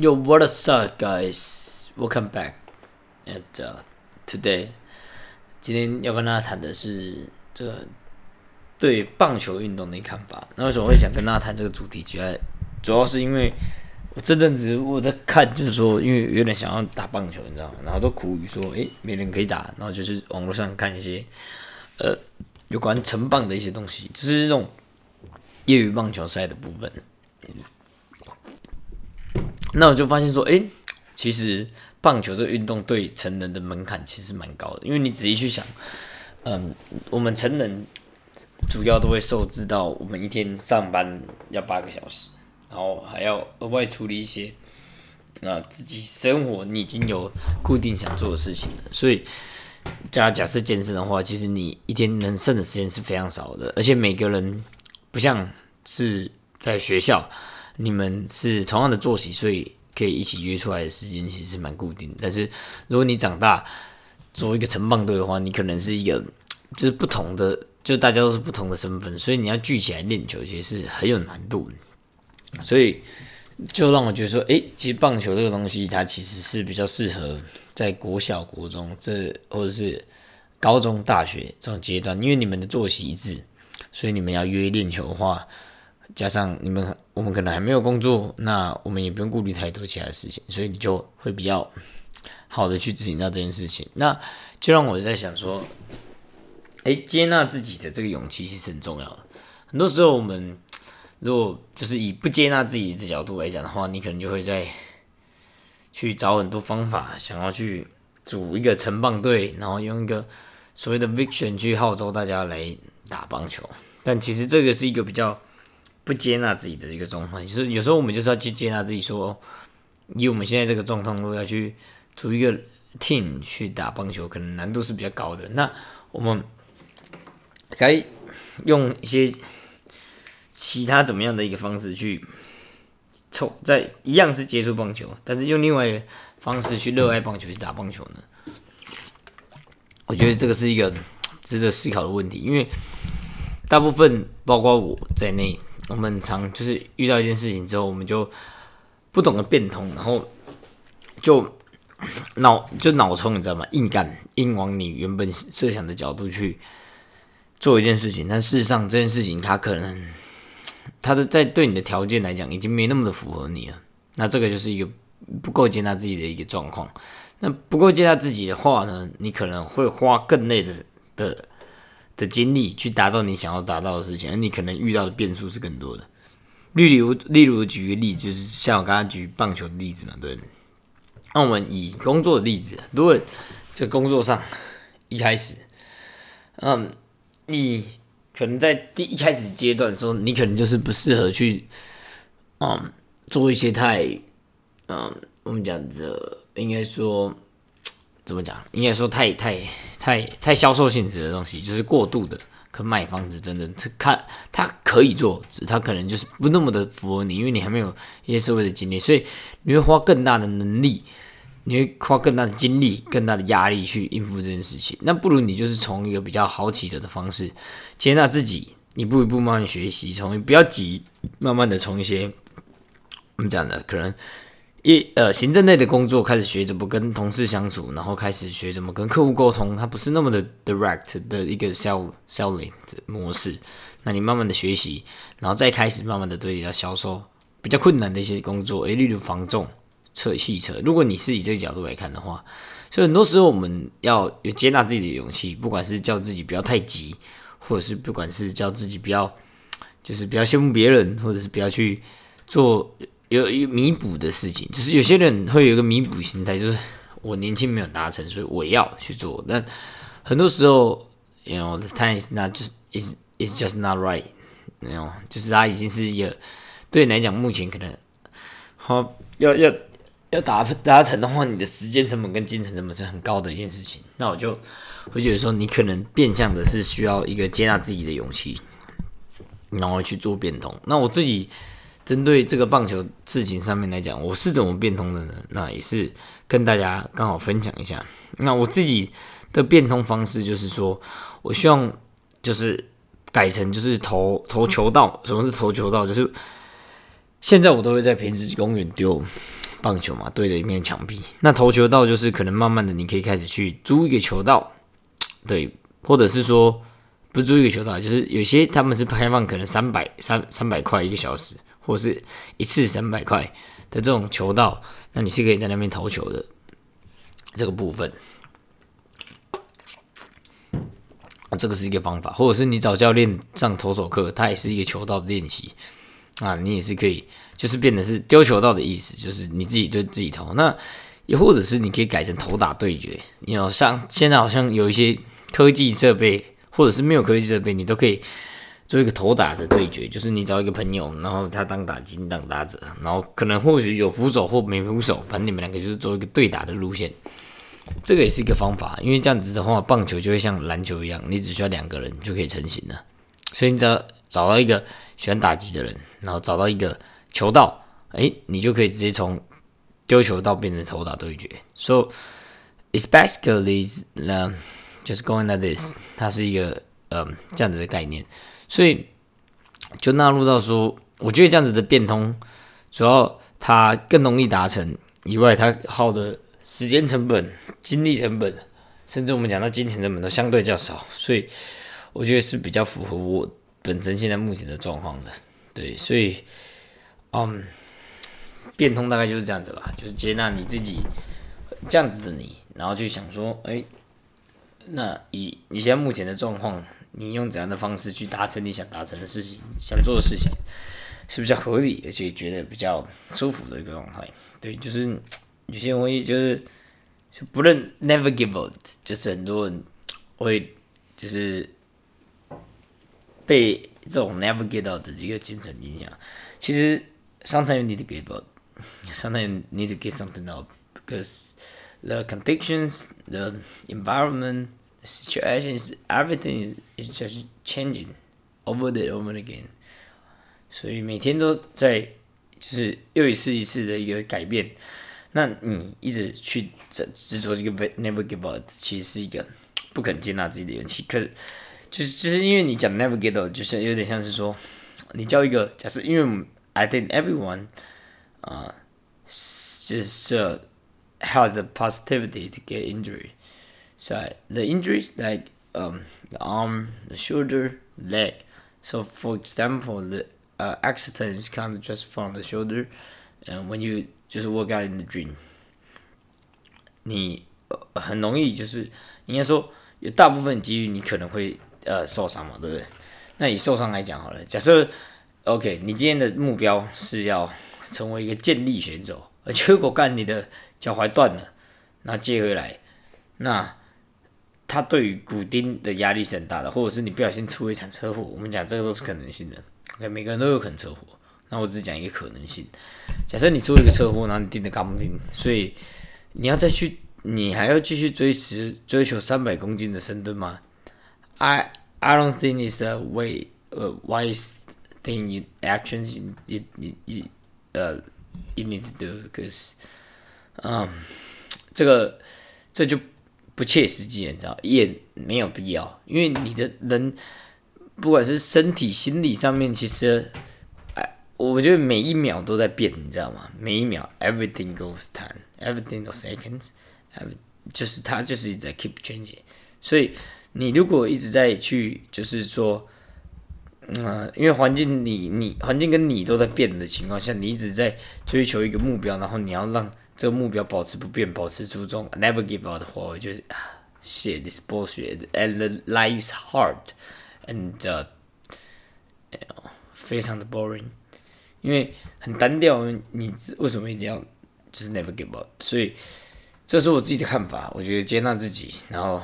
Yo, what is up, guys? Welcome back. And today，今天要跟大家谈的是这个对棒球运动的看法。那为什么会想跟大家谈这个主题？主要主要是因为我这阵子我在看，就是说，因为有点想要打棒球，你知道吗？然后都苦于说，诶，没人可以打。然后就是网络上看一些呃有关成棒的一些东西，就是这种业余棒球赛的部分。那我就发现说，诶，其实棒球这个运动对成人的门槛其实蛮高的，因为你仔细去想，嗯，我们成人主要都会受制到我们一天上班要八个小时，然后还要额外处理一些啊自己生活你已经有固定想做的事情了，所以假假设健身的话，其实你一天能剩的时间是非常少的，而且每个人不像是在学校。你们是同样的作息，所以可以一起约出来的时间其实是蛮固定的。但是如果你长大做一个成棒队的话，你可能是一个 就是不同的，就大家都是不同的身份，所以你要聚起来练球其实是很有难度。所以就让我觉得说，诶，其实棒球这个东西它其实是比较适合在国小、国中这或者是高中、大学这种阶段，因为你们的作息一致，所以你们要约练球的话。加上你们，我们可能还没有工作，那我们也不用顾虑太多其他事情，所以你就会比较好的去执行到这件事情。那就让我在想说，哎，接纳自己的这个勇气其实很重要。很多时候，我们如果就是以不接纳自己的角度来讲的话，你可能就会在去找很多方法，想要去组一个城棒队，然后用一个所谓的 vision 去号召大家来打棒球。但其实这个是一个比较。不接纳自己的一个状况，就是有时候我们就是要去接纳自己，说以我们现在这个状况，如果要去组一个 team 去打棒球，可能难度是比较高的。那我们该用一些其他怎么样的一个方式去凑，在一样是接触棒球，但是用另外一个方式去热爱棒球去打棒球呢？我觉得这个是一个值得思考的问题，因为大部分包括我在内。我们常就是遇到一件事情之后，我们就不懂得变通，然后就脑就脑冲，你知道吗？硬干，硬往你原本设想的角度去做一件事情。但事实上，这件事情它可能它的在对你的条件来讲，已经没那么的符合你了。那这个就是一个不够接纳自己的一个状况。那不够接纳自己的话呢，你可能会花更累的的。的精力去达到你想要达到的事情，而你可能遇到的变数是更多的。例如，例如举个例子，就是像我刚刚举棒球的例子嘛，对。那我们以工作的例子，如果在工作上一开始，嗯，你可能在第一开始阶段说，你可能就是不适合去，嗯，做一些太，嗯，我们讲的应该说。怎么讲？应该说太太太太销售性质的东西，就是过度的，可买房子等等，他看他可以做，只他可能就是不那么的符合你，因为你还没有一些社会的经历，所以你会花更大的能力，你会花更大的精力、更大的压力去应付这件事情。那不如你就是从一个比较好起的的方式，接纳自己，一步一步慢慢学习，从不要急，慢慢的从一些我们讲的可能。一呃，行政类的工作开始学怎么跟同事相处，然后开始学怎么跟客户沟通，它不是那么的 direct 的一个 sell selling 的模式。那你慢慢的学习，然后再开始慢慢的对你要销售比较困难的一些工作，诶，例如防重、测汽车。如果你是以这个角度来看的话，所以很多时候我们要有接纳自己的勇气，不管是叫自己不要太急，或者是不管是叫自己不要，就是不要羡慕别人，或者是不要去做。有有弥补的事情，就是有些人会有一个弥补心态，就是我年轻没有达成，所以我要去做。但很多时候，y o u know the time is not just is is just not right，那种就是他已经是一个对你来讲，目前可能好要要要达达成的话，你的时间成本跟精神成本是很高的一件事情。那我就会觉得说，你可能变相的是需要一个接纳自己的勇气，然后去做变通。那我自己。针对这个棒球事情上面来讲，我是怎么变通的呢？那也是跟大家刚好分享一下。那我自己的变通方式就是说，我希望就是改成就是投投球道。什么是投球道？就是现在我都会在平时公园丢棒球嘛，对着一面墙壁。那投球道就是可能慢慢的，你可以开始去租一个球道，对，或者是说不租一个球道，就是有些他们是开放可能三百三三百块一个小时，或是一次三百块的这种球道，那你是可以在那边投球的这个部分。这个是一个方法，或者是你找教练上投手课，它也是一个球道的练习啊，你也是可以，就是变得是丢球道的意思，就是你自己对自己投。那也或者是你可以改成投打对决，你要像现在好像有一些科技设备，或者是没有科技设备，你都可以做一个投打的对决，就是你找一个朋友，然后他当打击，你当打者，然后可能或许有扶手或没扶手，反正你们两个就是做一个对打的路线。这个也是一个方法，因为这样子的话，棒球就会像篮球一样，你只需要两个人就可以成型了。所以你只要找到一个喜欢打击的人，然后找到一个球道，哎，你就可以直接从丢球道变成投打对决。So it's basically um just going like this，它是一个嗯这样子的概念。所以就纳入到说，我觉得这样子的变通，主要它更容易达成以外，它耗的。时间成本、精力成本，甚至我们讲到金钱成本都相对较少，所以我觉得是比较符合我本身现在目前的状况的。对，所以，嗯，变通大概就是这样子吧，就是接纳你自己这样子的你，然后去想说，哎，那以你现在目前的状况，你用怎样的方式去达成你想达成的事情、想做的事情，是比较合理，而且觉得比较舒服的一个状态。对，就是。有些人会就是就不认 never give up，就是很多人会就是被这种 never give up 的一个精神影响。其实 sometimes you need to give up，sometimes you need to get something up because the conditions, the environment, situations, everything is is just changing over and over again。所以每天都在就是又一次一次的一个改变。那你一直去执执着这个 never give up，其实是一个不肯接纳自己的勇气。可就是就是因为你讲 never give up，就是有点像是说，你叫一个假设，因为 I think everyone 啊，就是 has a positivity to get injury。 So the injuries like um the arm, the shoulder, leg. So for example, the uh, accident is kind of just from the shoulder, and when you just work out in the dream，你很容易就是应该说有大部分机遇你可能会呃受伤嘛，对不对？那以受伤来讲好了，假设 OK，你今天的目标是要成为一个健力选手，而结果干你的脚踝断了，那接回来，那他对于骨钉的压力是很大的，或者是你不小心出了一场车祸，我们讲这个都是可能性的，OK，每个人都有可能车祸。那我只讲一个可能性，假设你出了一个车祸，然后你钉的钢钉，所以你要再去，你还要继续追持追求三百公斤的深蹲吗？I I don't think it's a way a wise thing in actions you you you 呃 you need to do，because 嗯，这个这就不切实际，你知道，也没有必要，因为你的人不管是身体、心理上面，其实。哎我觉得每一秒都在变，你知道吗？每一秒，everything goes time，everything goes seconds，就是它就是一直在 keep changing。所以你如果一直在去，就是说，嗯，因为环境你你环境跟你都在变的情况下，你一直在追求一个目标，然后你要让这个目标保持不变，保持初衷，never give up 的话，我就是 shit，this bullshit，and the life is hard，and 非常的 boring。因为很单调，你为什么一定要就是 never give up？所以这是我自己的看法。我觉得接纳自己，然后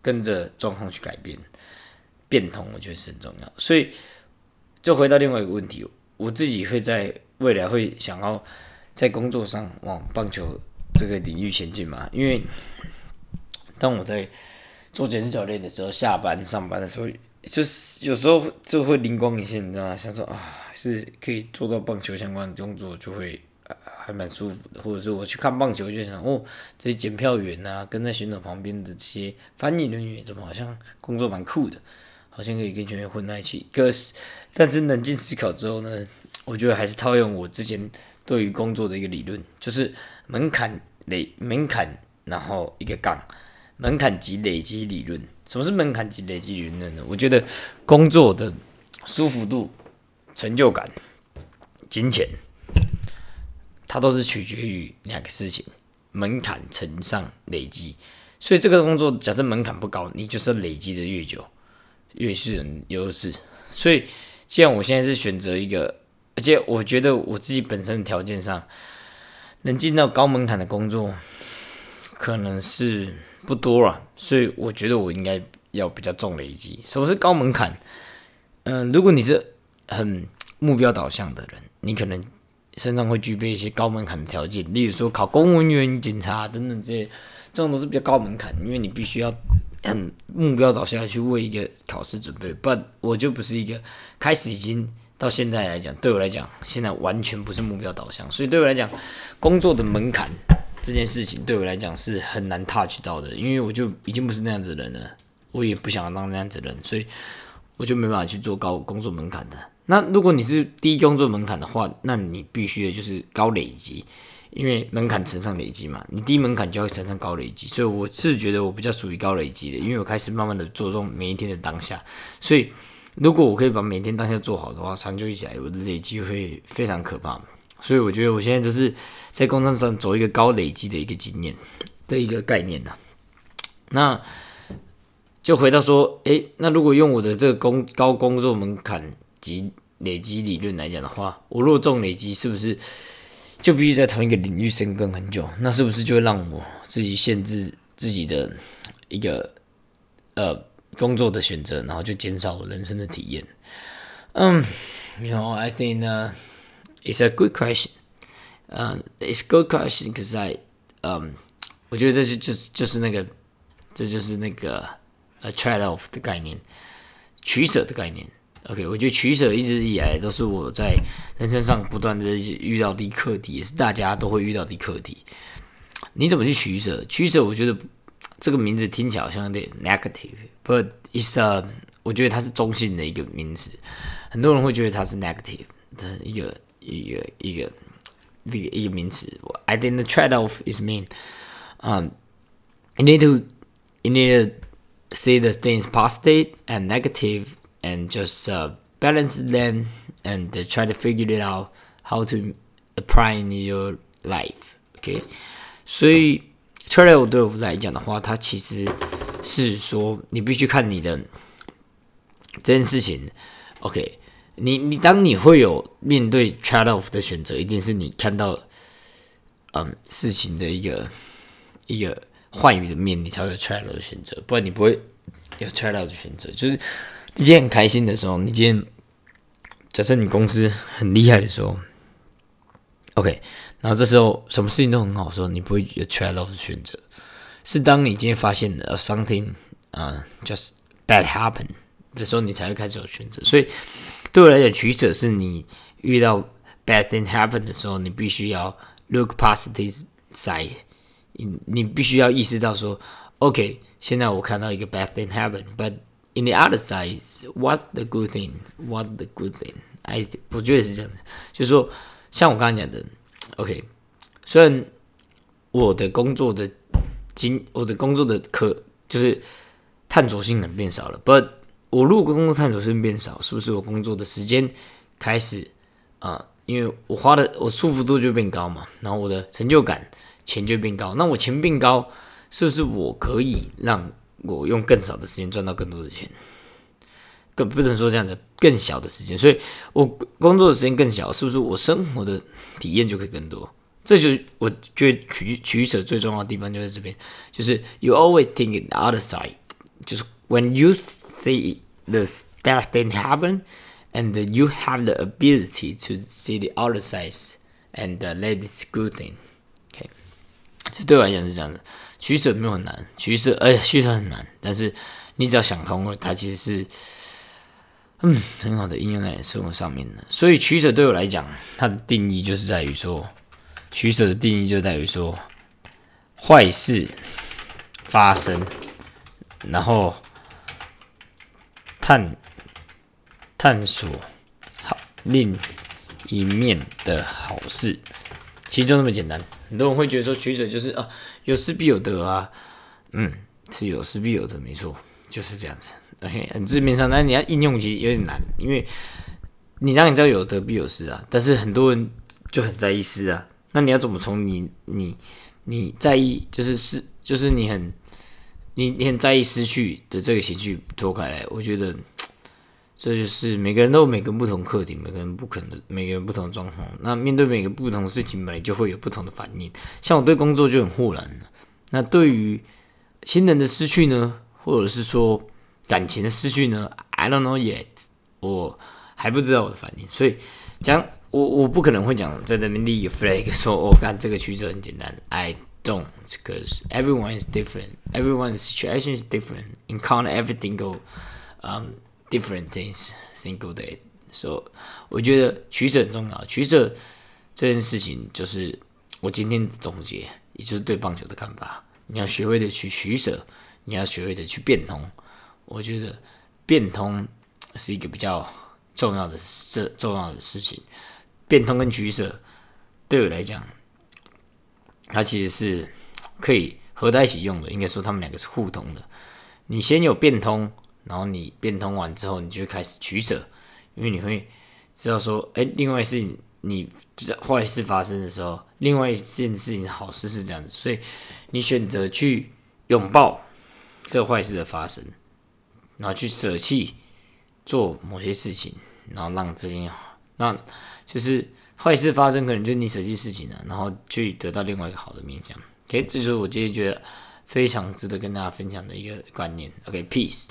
跟着状况去改变，变通，我觉得是很重要。所以就回到另外一个问题，我自己会在未来会想要在工作上往棒球这个领域前进嘛？因为当我在做健身教练的时候，下班上班的时候。就是有时候就会灵光一现，你知道吗？想说啊，是可以做到棒球相关的工作，就会还蛮舒服的。或者是我去看棒球，就想哦，这些检票员啊，跟在选手旁边的这些翻译人员，怎么好像工作蛮酷的，好像可以跟球员混在一起。可是，但是冷静思考之后呢，我觉得还是套用我之前对于工作的一个理论，就是门槛累门槛，然后一个杠门槛及累积理论。什么是门槛及累积理论呢？我觉得工作的舒服度、成就感、金钱，它都是取决于两个事情：门槛乘上累积。所以这个工作假设门槛不高，你就是累积的越久，越是人优势。所以，既然我现在是选择一个，而且我觉得我自己本身的条件上，能进到高门槛的工作，可能是不多了。所以我觉得我应该要比较重累积。什么是高门槛？嗯，如果你是很目标导向的人，你可能身上会具备一些高门槛的条件，例如说考公务员、警察等等这些。这种都是比较高门槛，因为你必须要很目标导向去为一个考试准备。不，我就不是一个开始已经到现在来讲，对我来讲，现在完全不是目标导向。所以对我来讲，工作的门槛这件事情对我来讲是很难 touch 到的，因为我就已经不是那样子的人了，我也不想要当那样子的人，所以我就没办法去做高工作门槛的。那如果你是低工作门槛的话，那你必须的就是高累积。因为门槛乘上累积嘛，你低门槛就要乘上高累积，所以我是觉得我比较属于高累积的，因为我开始慢慢的着重每一天的当下，所以如果我可以把每天当下做好的话，长久起来我的累积会非常可怕，所以我觉得我现在就是在工作上走一个高累积的一个经验的一个概念呢。那就回到说，诶，那如果用我的这个工高工作门槛及累积理论来讲的话，我若重累积是不是？就必须在同一个领域深耕很久，那是不是就会让我自己限制自己的一个呃工作的选择，然后就减少我人生的体验？嗯，You know, I think uh, it's a good question. 嗯，It's good question because I 嗯，我觉得这是就是就是那个这就是那个 a trade off 的概念，取舍的概念。OK，我觉得取舍一直以来都是我在人生上不断的遇到的课题，也是大家都会遇到的课题。你怎么去取舍？取舍，我觉得这个名字听起来好像有点 negative，but it's a，我觉得它是中性的一个名词。很多人会觉得它是 negative 的一个一个一个一个一个名词。I think the trade-off is mean，嗯，you need to you need to see the things positive and negative。and just uh, balance them and uh, try to figure it out how to apply in your life. OK，所以 trade Trail 对我来讲的话，它其实是说你必须看你的这件事情。OK，你你当你会有面对 trade off 的选择，一定是你看到嗯事情的一个一个坏的面，你才会有 trade off 的选择，不然你不会有 trade off 的选择，就是。你今天很开心的时候，你今天假设你公司很厉害的时候，OK，然后这时候什么事情都很好，时候你不会有 trade off 选择，是当你今天发现了 something 啊 just bad happen 的时候，你才会开始有选择。所以对我来讲，取舍是你遇到 bad thing happen 的时候，你必须要 look past this side，你你必须要意识到说，OK，现在我看到一个 bad thing happen，but In the other side, what's the good thing? What the good thing? I 我觉得是这样子，就是说，像我刚才讲的，OK，虽然我的工作的经，我的工作的可就是探索性能变少了，But 我如果工作探索性变少，是不是我工作的时间开始啊？因为我花的我舒服度就变高嘛，然后我的成就感钱就变高，那我钱变高，是不是我可以让？我用更少的时间赚到更多的钱，更不能说这样的更小的时间，所以我工作的时间更小，是不是我生活的体验就可以更多？这就我觉得取取舍最重要的地方就在这边，就是 you always think the other side，就是 when you see the bad thing happen and you have the ability to see the other side and let it good thing，OK，这对我来讲是这样的。取舍没有很难，取舍哎，取舍很难，但是你只要想通了，它其实是嗯很好的应用在你生活上面的。所以取舍对我来讲，它的定义就是在于说，取舍的定义就在于说，坏事发生，然后探探索好另一面的好事。其实就那么简单。很多人会觉得说取舍就是啊，有失必有得啊。嗯，是有失必有得，没错，就是这样子。OK，很字面上，但你要应用其实有点难，因为你让你知道有得必有失啊。但是很多人就很在意失啊。那你要怎么从你你你在意就是失，就是你很你你很在意失去的这个情绪脱开来？我觉得。这就是每个人都有每个不同课题，每个人不可能，每个人不同状况。那面对每个不同的事情，本来就会有不同的反应。像我对工作就很豁然那对于新人的失去呢，或者是说感情的失去呢？I don't know yet，我还不知道我的反应。所以讲我我不可能会讲在这边立一个 flag 说，我看这个取舍很简单。I don't，because everyone is different，everyone's situation is different，encounter everything go，um。Different things, single day. So，我觉得取舍很重要。取舍这件事情，就是我今天总结，也就是对棒球的看法。你要学会的去取舍，你要学会的去变通。我觉得变通是一个比较重要的事，重要的事情。变通跟取舍对我来讲，它其实是可以合在一起用的。应该说，他们两个是互通的。你先有变通。然后你变通完之后，你就开始取舍，因为你会知道说，哎，另外是你坏事发生的时候，另外一件事情好事是这样子，所以你选择去拥抱这坏事的发生，然后去舍弃做某些事情，然后让这件，那就是坏事发生，可能就是你舍弃事情了，然后去得到另外一个好的面向。OK，这就是我今天觉得非常值得跟大家分享的一个观念。OK，peace。